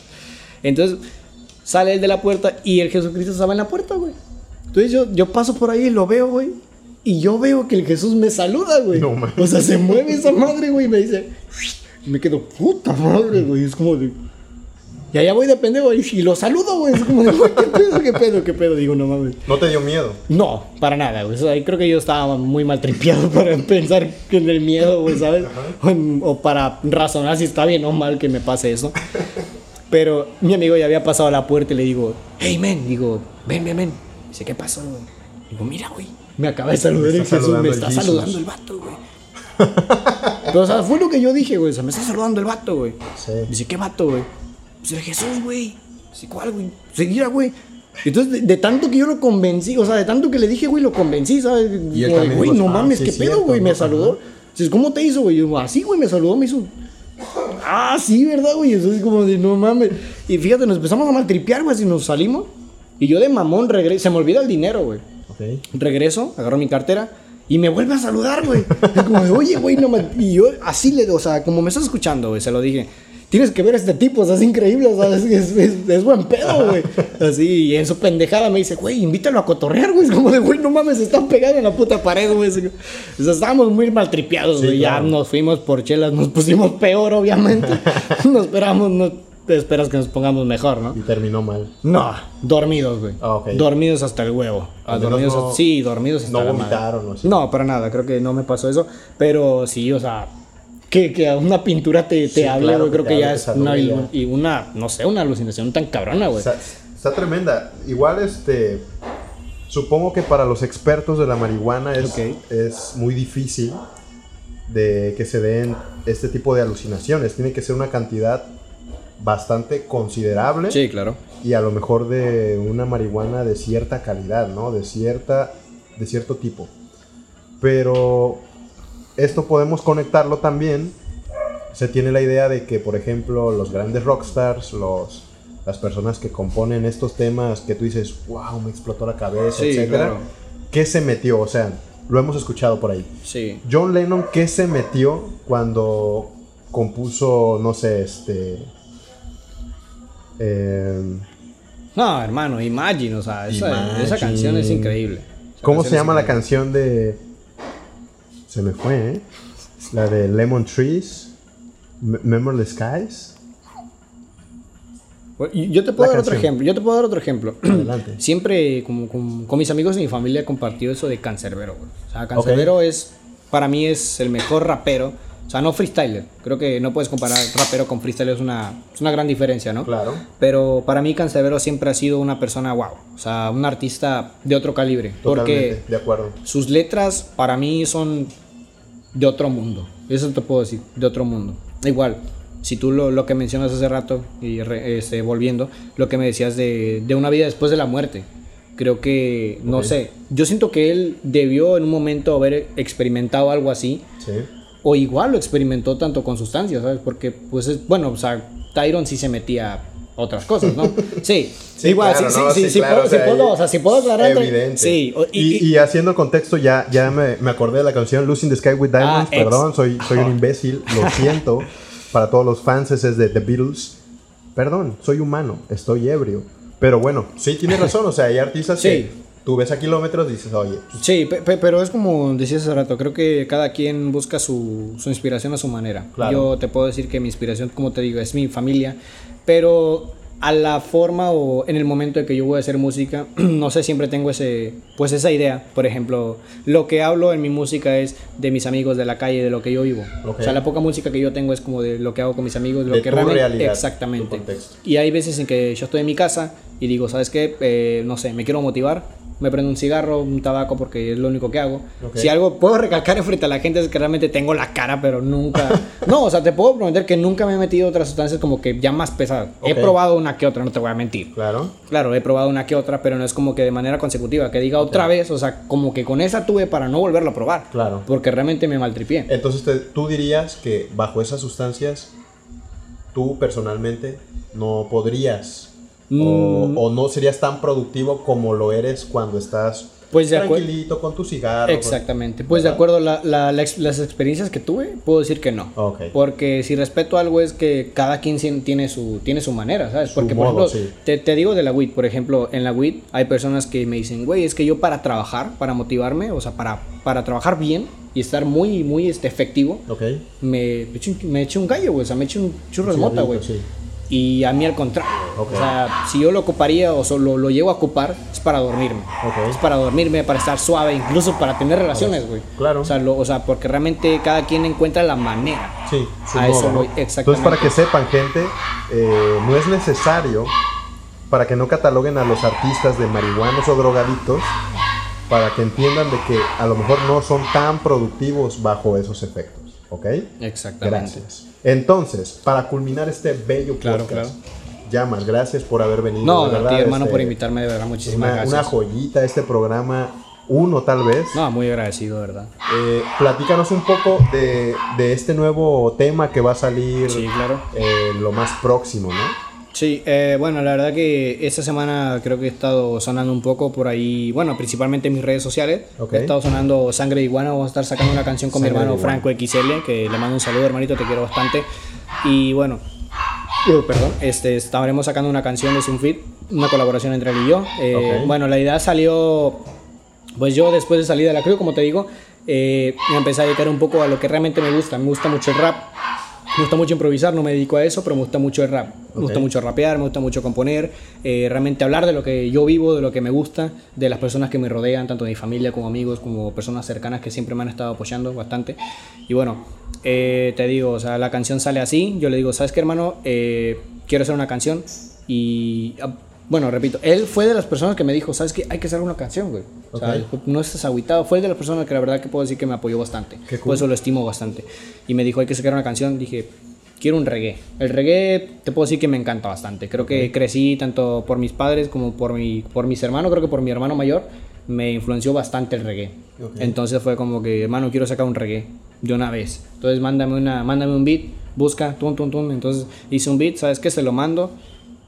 Entonces sale él de la puerta y el Jesucristo estaba en la puerta, güey. Entonces yo, yo paso por ahí y lo veo, güey. Y yo veo que el Jesús me saluda, güey. No o sea, se mueve esa madre, güey. Y me dice, y me quedo, puta madre, güey. Es como de. Y allá voy de pendejo güey, y lo saludo, güey. Es como de, güey, ¿qué pedo, qué pedo, qué pedo? Digo, no mames. ¿No te dio miedo? No, para nada, güey. O sea, creo que yo estaba muy mal tripeado para pensar en el miedo, güey, ¿sabes? O, o para razonar si está bien o mal que me pase eso. Pero mi amigo ya había pasado a la puerta y le digo, hey, men, digo, ven, ven, ven. Dice, ¿qué pasó, güey? Digo, mira, güey, me acaba de saludar el Jesús, me está Jesus". saludando el vato, güey. Pero, o sea, fue lo que yo dije, güey. O sea, me está saludando el vato, güey. Sí. Dice, ¿qué vato, güey? Dice, Jesús, güey. Dice, ¿cuál, güey? Seguirá, güey. Entonces, de, de tanto que yo lo convencí, o sea, de tanto que le dije, güey, lo convencí, ¿sabes? Y él güey, no "Ah, mames, sí ¿qué pedo, güey? Me saludó. Dices, ¿cómo te hizo, güey? Yo, así, güey, me saludó, me hizo. Ah, sí, ¿verdad, güey? Eso es como de, no mames. Y fíjate, nos empezamos a maltripear, güey, así nos salimos. Y yo de mamón regreso, se me olvida el dinero, güey. Regreso, agarro mi cartera y me vuelve a saludar, güey. Como de, oye, güey, no me... Y yo así le, o sea, como me estás escuchando, güey, se lo dije. Tienes que ver a este tipo, o sea, es increíble, o sea, es, es, es- es buen pedo, güey. Así, y en su pendejada me dice, güey, invítalo a cotorrear, güey. Es como de, güey, no mames, se están pegando en la puta pared, güey. O sea, estábamos muy maltripeados, Sí, güey. claro. Ya nos fuimos por chelas, nos pusimos peor, obviamente. nos esperamos, no te esperas que nos pongamos mejor, ¿no? Y terminó mal. No, dormidos, güey. Ah, ok. Dormidos hasta el huevo. Ah, Al menos dormidos no- hasta- sí, dormidos hasta no vomitaron o. No, para nada, creo que no me pasó eso. Pero sí, o sea, que, que una pintura te, te Sí, hable, claro, güey, creo que ya es una, y una, no sé, una alucinación tan cabrona, güey. Está, está tremenda. Igual, este. Supongo que para los expertos de la marihuana es, es muy difícil de que se den este tipo de alucinaciones. Tiene que ser una cantidad bastante considerable. Sí, claro. Y a lo mejor de una marihuana de cierta calidad, ¿no? De cierta de cierto tipo. Pero esto podemos conectarlo también. Se tiene la idea de que, por ejemplo, los grandes rockstars, los, las personas que componen estos temas que tú dices, wow, me explotó la cabeza, Sí, etcétera, claro. ¿qué se metió? O sea, lo hemos escuchado por ahí. Sí. John Lennon, ¿qué se metió cuando compuso, no sé, este... eh, No, hermano, Imagine, o sea, esa, Imagine. esa canción es increíble. Esa ¿Cómo se llama la canción de... Se me fue, ¿eh? La de Lemon Trees, Memorless Skies. Yo te puedo La dar otro ejemplo. Yo te puedo dar otro ejemplo. Adelante. Siempre como, con, con mis amigos y mi familia he compartido eso de Cancerbero. O sea, Cancerbero es, para mí es el mejor rapero. O sea, no freestyler. Creo que no puedes comparar rapero con freestyler, es una, es una gran diferencia, ¿no? Claro. Pero para mí Cancerbero siempre ha sido una persona wow. O sea, un artista de otro calibre. Porque Totalmente, de acuerdo. sus letras para mí son de otro mundo. Eso te puedo decir, de otro mundo. Igual, si tú lo, lo que mencionas hace rato, y re- este, volviendo, lo que me decías de, de una vida después de la muerte. Creo que, no Ok. sé, yo siento que él debió en un momento haber experimentado algo así, Sí. O igual lo experimentó tanto con sustancias, ¿sabes? Porque, pues, es, bueno, o sea, Tyron sí se metía otras cosas, ¿no? Sí, Sí, igual, claro, sí, ¿no? sí, sí, Sí, sí claro, sí puedo, o sea, sí puedo aclarar. Evidente. Sí, o- y, y haciendo contexto, ya, ya me, me acordé de la canción Losing the Sky with Diamonds. Ah. Perdón, soy, soy un imbécil, lo siento. Para todos los fans es de The Beatles. Perdón, soy humano, estoy ebrio. Pero bueno, sí tienes razón, o sea, hay artistas Sí. que tú ves a kilómetros y dices, oye, pues, Sí, pe- pe- pero es como decías hace rato, creo que cada quien busca su, su inspiración a su manera. Claro. Yo te puedo decir que mi inspiración, como te digo, es mi familia, pero a la forma o en el momento en que yo voy a hacer música, no sé, siempre tengo ese, pues esa idea. Por ejemplo, lo que hablo en mi música es de mis amigos de la calle, de lo que yo vivo. Ok. O sea, la poca música que yo tengo es como de lo que hago con mis amigos, de lo De que tu realmente... realidad, exactamente. tu. Y hay veces en que yo estoy en mi casa y digo, ¿sabes qué? Eh, no sé, me quiero motivar. Me prendo un cigarro, un tabaco, porque es lo único que hago. Ok. Si algo puedo recalcar frente a la gente es que realmente tengo la cara, pero nunca. no, o sea, te puedo prometer que nunca me he metido otras sustancias como que ya más pesadas. He Ok. probado una que otra, no te voy a mentir. claro. Claro, he probado una que otra, pero no es como que de manera consecutiva. Que diga otra vez, o sea, como que con esa tuve para no volverlo a probar. Claro. Porque realmente me maltripié. Entonces te- tú dirías que bajo esas sustancias, tú personalmente no podrías Mm. o no serías tan productivo como lo eres cuando estás Pues de tranquilito con tu cigarro. con- Exactamente. Pues de acuerdo a la- la- la ex- las experiencias que tuve, puedo decir que no. Porque si respeto algo es que cada quien tiene su, tiene su manera, ¿sabes? Su Porque, por ejemplo, sí. te, te digo de la WIT, por ejemplo, en la WIT hay personas que me dicen, güey, es que yo para trabajar, para motivarme, o sea, para, para trabajar bien y estar muy, muy este, efectivo, Ok. me, me eché un- me eché un gallo, güey, o sea, me eché un churro de mota, güey. Sí. Y a mí al contrario. Ok. O sea, si yo lo ocuparía o solo lo llego a ocupar, es para dormirme. Ok. Es para dormirme, para estar suave, incluso para tener relaciones, güey. Claro. O sea, lo- o sea, porque realmente cada quien encuentra la manera. Sí, su A eso modo, ¿no? Entonces, para que sepan, gente, eh, no es necesario para que no cataloguen a los artistas de marihuanos o drogadictos, para que entiendan de que a lo mejor no son tan productivos bajo esos efectos. ¿Ok? Exactamente. Gracias. Entonces, para culminar este bello Claro, podcast, Llamas, gracias por haber venido. No, de a verdad, ti, hermano, este, por invitarme, de verdad, muchísimas Una, gracias. una joyita este programa, uno tal vez. No, muy agradecido, de verdad. Eh, platícanos un poco de, de este nuevo tema que va a salir Sí, claro. eh, lo más próximo, ¿no? Sí, eh, bueno, la verdad que esta semana creo que he estado sonando un poco por ahí, bueno, principalmente en mis redes sociales. Ok. He estado sonando Sangre de Iguana, vamos a estar sacando una canción con Sangre mi hermano. Franco XL, que le mando un saludo, hermanito, te quiero bastante. Y bueno, uh, perdón, este, estaremos sacando una canción de un feat, una colaboración entre él y yo. Eh. Bueno, la idea salió, pues yo después de salir de la crew, como te digo, eh, me empecé a dedicar un poco a lo que realmente me gusta. Me gusta mucho el rap, me gusta mucho improvisar, no me dedico a eso, pero me gusta mucho el rap. Me gusta mucho rapear, me gusta mucho componer, eh, realmente hablar de lo que yo vivo, de lo que me gusta, de las personas que me rodean, tanto de mi familia como amigos, como personas cercanas que siempre me han estado apoyando bastante. Y bueno, eh, te digo, o sea, la canción sale así, yo le digo, ¿sabes qué, hermano? Eh, quiero hacer una canción y... Bueno, repito, él fue de las personas que me dijo, ¿sabes qué? Hay que hacer una canción, güey. O sea, no estás agüitado. Fue de las personas que la verdad que puedo decir que me apoyó bastante. Qué cool. Por eso lo estimo bastante. Y me dijo, hay que sacar una canción. Dije, quiero un reggae. El reggae te puedo decir que me encanta bastante. Creo que crecí tanto por mis padres como por, mi, por mis hermanos, creo que por mi hermano mayor, me influenció bastante el reggae. Entonces fue como que, hermano, quiero sacar un reggae de una vez. Entonces mándame, una, mándame un beat, busca, tum, tum, tum. Entonces hice un beat, ¿sabes qué? Se lo mando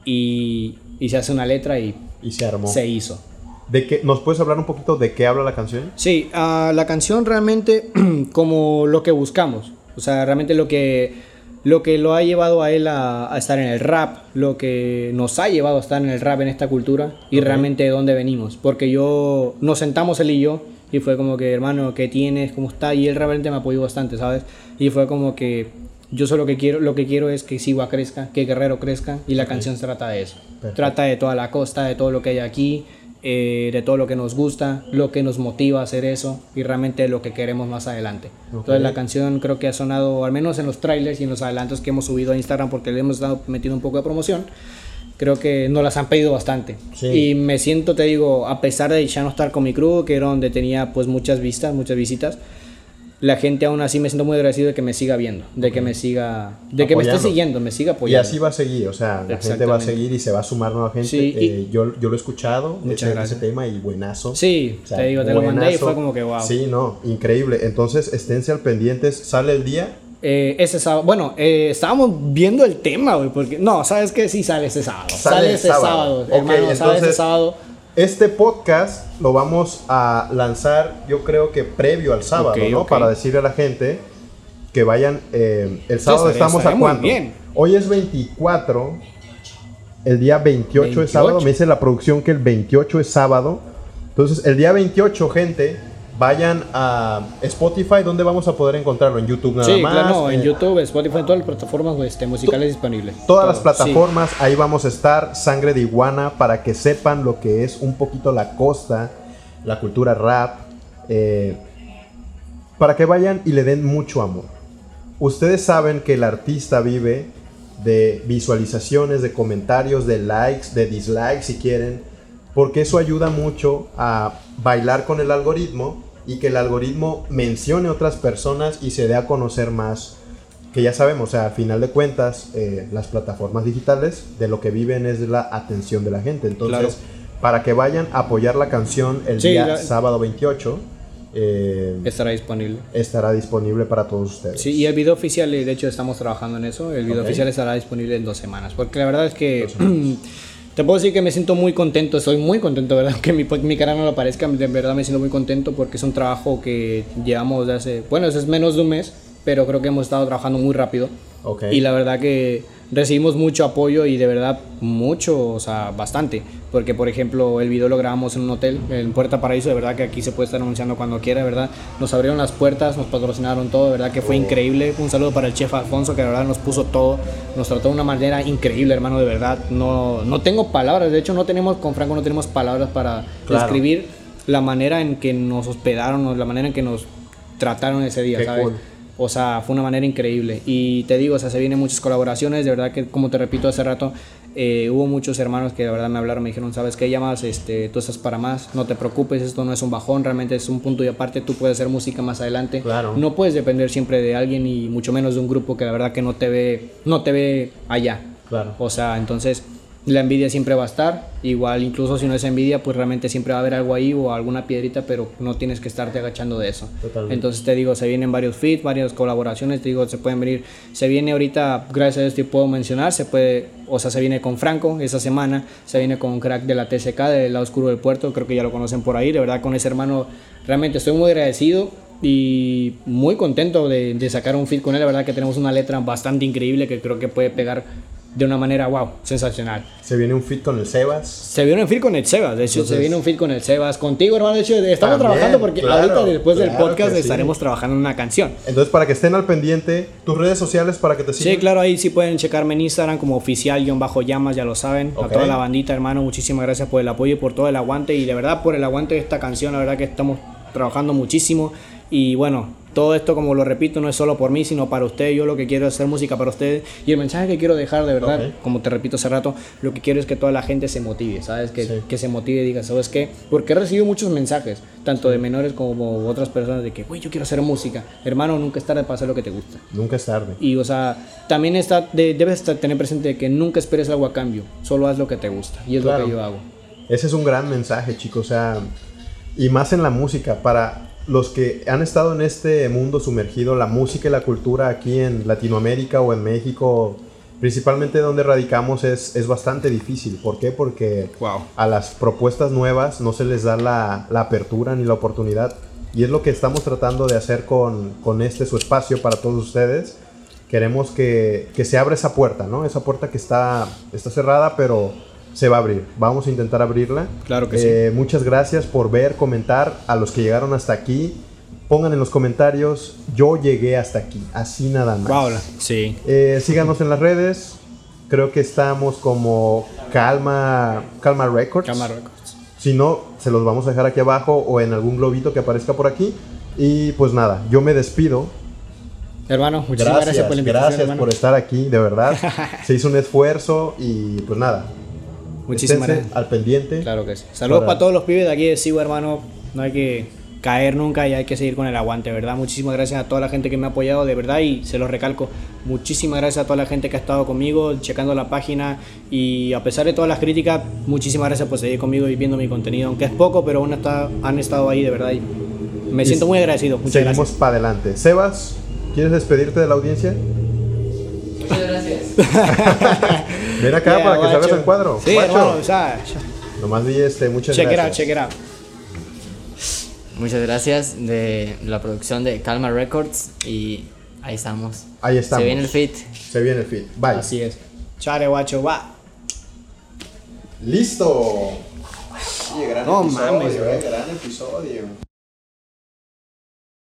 y, y se hace una letra y, Y se armó. se hizo. ¿De qué, ¿Nos puedes hablar un poquito de qué habla la canción? Sí, ah, la canción realmente como lo que buscamos. O sea, realmente lo que, lo que lo ha llevado a él a, a estar en el rap, lo que nos ha llevado a estar en el rap en esta cultura y realmente de dónde venimos. Porque yo, nos sentamos él y yo y fue como que, hermano, ¿qué tienes? ¿Cómo está? Y él realmente me apoyó bastante, ¿sabes? Y fue como que yo solo que quiero, lo que quiero es que Sigua crezca, que Guerrero crezca y la canción trata de eso. Perfecto. Trata de toda la costa, de todo lo que hay aquí, eh, de todo lo que nos gusta, lo que nos motiva a hacer eso y realmente lo que queremos más adelante. Ok. Entonces la canción creo que ha sonado, al menos en los trailers y en los adelantos que hemos subido a Instagram porque le hemos dado metido un poco de promoción, creo que nos las han pedido bastante. Sí. Y me siento, te digo, a pesar de ya no estar con mi crew, que era donde tenía pues muchas vistas, muchas visitas, la gente aún así me siento muy agradecido de que me siga viendo, de que me siga, de que me esté siguiendo, me siga Y apoyando. así va a seguir, o sea, la gente va a seguir y se va a sumar nueva gente. Sí, y- Eh, yo, yo lo he escuchado, Muchas ese, gracias. ese tema y buenazo. Sí, O sea, te digo, te lo mandé y fue como que wow. Sí, no, increíble. Entonces, esténse al pendientes. Sale el día. Eh, ese sábado, bueno, eh, estábamos viendo el tema, güey, porque no, ¿sabes qué? Sí sale ese sábado. Sale ese sábado. hermano, sale ese sábado. Este podcast lo vamos a lanzar, yo creo que previo al sábado, ¿no? Para decirle a la gente que vayan. eh, el sábado estamos a estaría muy cuánto? bien. Hoy es 24. El día 28, es 28. sábado. Me dice la producción que el 28 es sábado. Entonces, el día 28, gente, vayan a Spotify, donde vamos a poder encontrarlo. En YouTube nada Sí, más. claro, no, en eh, YouTube, Spotify, en todas las plataformas este, musicales disponibles. Todas Todo, las plataformas, ahí vamos a estar, Sangre de Iguana, para que sepan lo que es un poquito la costa, la cultura rap, eh, para que vayan y le den mucho amor. Ustedes saben que el artista vive de visualizaciones, de comentarios, de likes, de dislikes si quieren, porque eso ayuda mucho a bailar con el algoritmo y que el algoritmo mencione otras personas y se dé a conocer más que ya sabemos, o sea, al final de cuentas, eh, las plataformas digitales de lo que viven es de la atención de la gente. Entonces, Claro. para que vayan a apoyar la canción el Sí, día la- sábado 28, eh, estará disponible. estará disponible para todos ustedes. Sí, y el video oficial, de hecho, estamos trabajando en eso. El video Ok. oficial estará disponible en dos semanas. Porque la verdad es que te puedo decir que me siento muy contento. Estoy muy contento, ¿verdad? Que mi, mi cara no lo parezca. De verdad me siento muy contento porque es un trabajo que llevamos de hace. Bueno, eso es menos de un mes, pero creo que hemos estado trabajando muy rápido. Ok. Y la verdad que recibimos mucho apoyo y de verdad mucho, o sea, bastante. Porque, por ejemplo, el video lo grabamos en un hotel, en Puerta Paraíso, de verdad que aquí se puede estar anunciando cuando quiera, de verdad. Nos abrieron las puertas, nos patrocinaron todo, de verdad que fue increíble. Un saludo para el chef Alfonso, que de verdad nos puso todo, nos trató de una manera increíble, hermano, de verdad. No, no tengo palabras, de hecho, no tenemos, con Franco no tenemos palabras para Claro. describir la manera en que nos hospedaron, o la manera en que nos trataron ese día, Qué ¿sabes? cool. O sea, fue una manera increíble. Y te digo, o sea, se vienen muchas colaboraciones. De verdad que, como te repito hace rato, eh, hubo muchos hermanos que de verdad me hablaron, me dijeron, ¿sabes qué llamas? Este, tú estás para más, no te preocupes, esto no es un bajón, realmente es un punto y aparte, tú puedes hacer música más adelante. Claro. No puedes depender siempre de alguien y mucho menos de un grupo que la verdad que no te ve, no te ve allá. Claro. O sea, entonces la envidia siempre va a estar. Igual, incluso si no es envidia, pues realmente siempre va a haber algo ahí o alguna piedrita, pero no tienes que estarte agachando de eso. Totalmente. Entonces te digo, se vienen varios feats, varias colaboraciones, te digo, se pueden venir. Se viene ahorita, gracias a Dios te puedo mencionar, se puede, o sea, se viene con Franco esa semana, se viene con un crack de la TCK, del lado oscuro del puerto, creo que ya lo conocen por ahí, de verdad con ese hermano realmente estoy muy agradecido y muy contento de, de sacar un feat con él, la verdad que tenemos una letra bastante increíble que creo que puede pegar de una manera, wow, sensacional. Se viene un fit con el Sebas. Se viene un feat con el Sebas, de hecho Entonces- se viene un feat con el Sebas, contigo hermano, de hecho estamos También, trabajando porque claro, ahorita después del podcast sí. estaremos trabajando en una canción. Entonces, para que estén al pendiente, tus redes sociales para que te sigan. Sí, claro, ahí sí pueden checarme en Instagram como oficial-llamas, ya lo saben. A toda la bandita, hermano, muchísimas gracias por el apoyo y por todo el aguante. Y de verdad, por el aguante de esta canción, la verdad que estamos trabajando muchísimo y bueno, todo esto, como lo repito, no es solo por mí, sino para usted. Yo lo que quiero es hacer música para usted. Y el mensaje que quiero dejar, de verdad, como te repito hace rato, lo que quiero es que toda la gente se motive, ¿sabes? Que, Sí. que se motive y diga, ¿sabes qué? Porque he recibido muchos mensajes, tanto de menores como otras personas, de que, güey, yo quiero hacer música. Hermano, nunca es tarde para hacer lo que te gusta. Nunca es tarde. Y, o sea, también está, de- debes tener presente que nunca esperes algo a cambio, solo haz lo que te gusta. Y es Claro. lo que yo hago. Ese es un gran mensaje, chicos. O sea, y más en la música, para los que han estado en este mundo sumergido, la música y la cultura aquí en Latinoamérica o en México, principalmente donde radicamos, es, es bastante difícil. ¿Por qué? Porque Wow. a las propuestas nuevas no se les da la, la apertura ni la oportunidad. Y es lo que estamos tratando de hacer con, con este su espacio para todos ustedes. Queremos que, que se abra esa puerta, ¿no? Esa puerta que está, está cerrada, pero se va a abrir. Vamos a intentar abrirla. Claro que sí. Eh, Muchas gracias por ver, comentar. A los que llegaron hasta aquí, pongan en los comentarios, yo llegué hasta aquí, así nada más. Wow, sí. Eh, síganos en las redes. Creo que estamos como Calma, Calma Records. Calma Records. Si no, se los vamos a dejar aquí abajo o en algún globito que aparezca por aquí. Y pues nada, yo me despido. Hermano, muchísimas gracias, por la invitación, gracias hermano. por estar aquí, de verdad. se hizo un esfuerzo y pues nada. Muchísimas esténse gracias. al pendiente. Claro que sí. Saludos Para- para todos los pibes de aquí de Sigo, hermano. No hay que caer nunca y hay que seguir con el aguante, ¿verdad? Muchísimas gracias a toda la gente que me ha apoyado, de verdad, y se los recalco. Muchísimas gracias a toda la gente que ha estado conmigo, checando la página y a pesar de todas las críticas, muchísimas gracias por seguir conmigo y viendo mi contenido, aunque es poco, pero aún está, han estado ahí, de verdad, y me Y siento muy agradecido. Muchas Seguimos gracias. para adelante. Sebas, ¿quieres despedirte de la audiencia? Gracias. Ven acá Yeah, para que salgas en cuadro. Sí, hermano, o sea, Nomás di este, muchas check it out, gracias. check it out. Muchas gracias de la producción de Calma Records y ahí estamos. Ahí estamos. Se viene el fit. Se viene el fit. Bye. Así es. Chare, guacho, va. Listo. Sí, gran No episodio, mames, eh, gran episodio.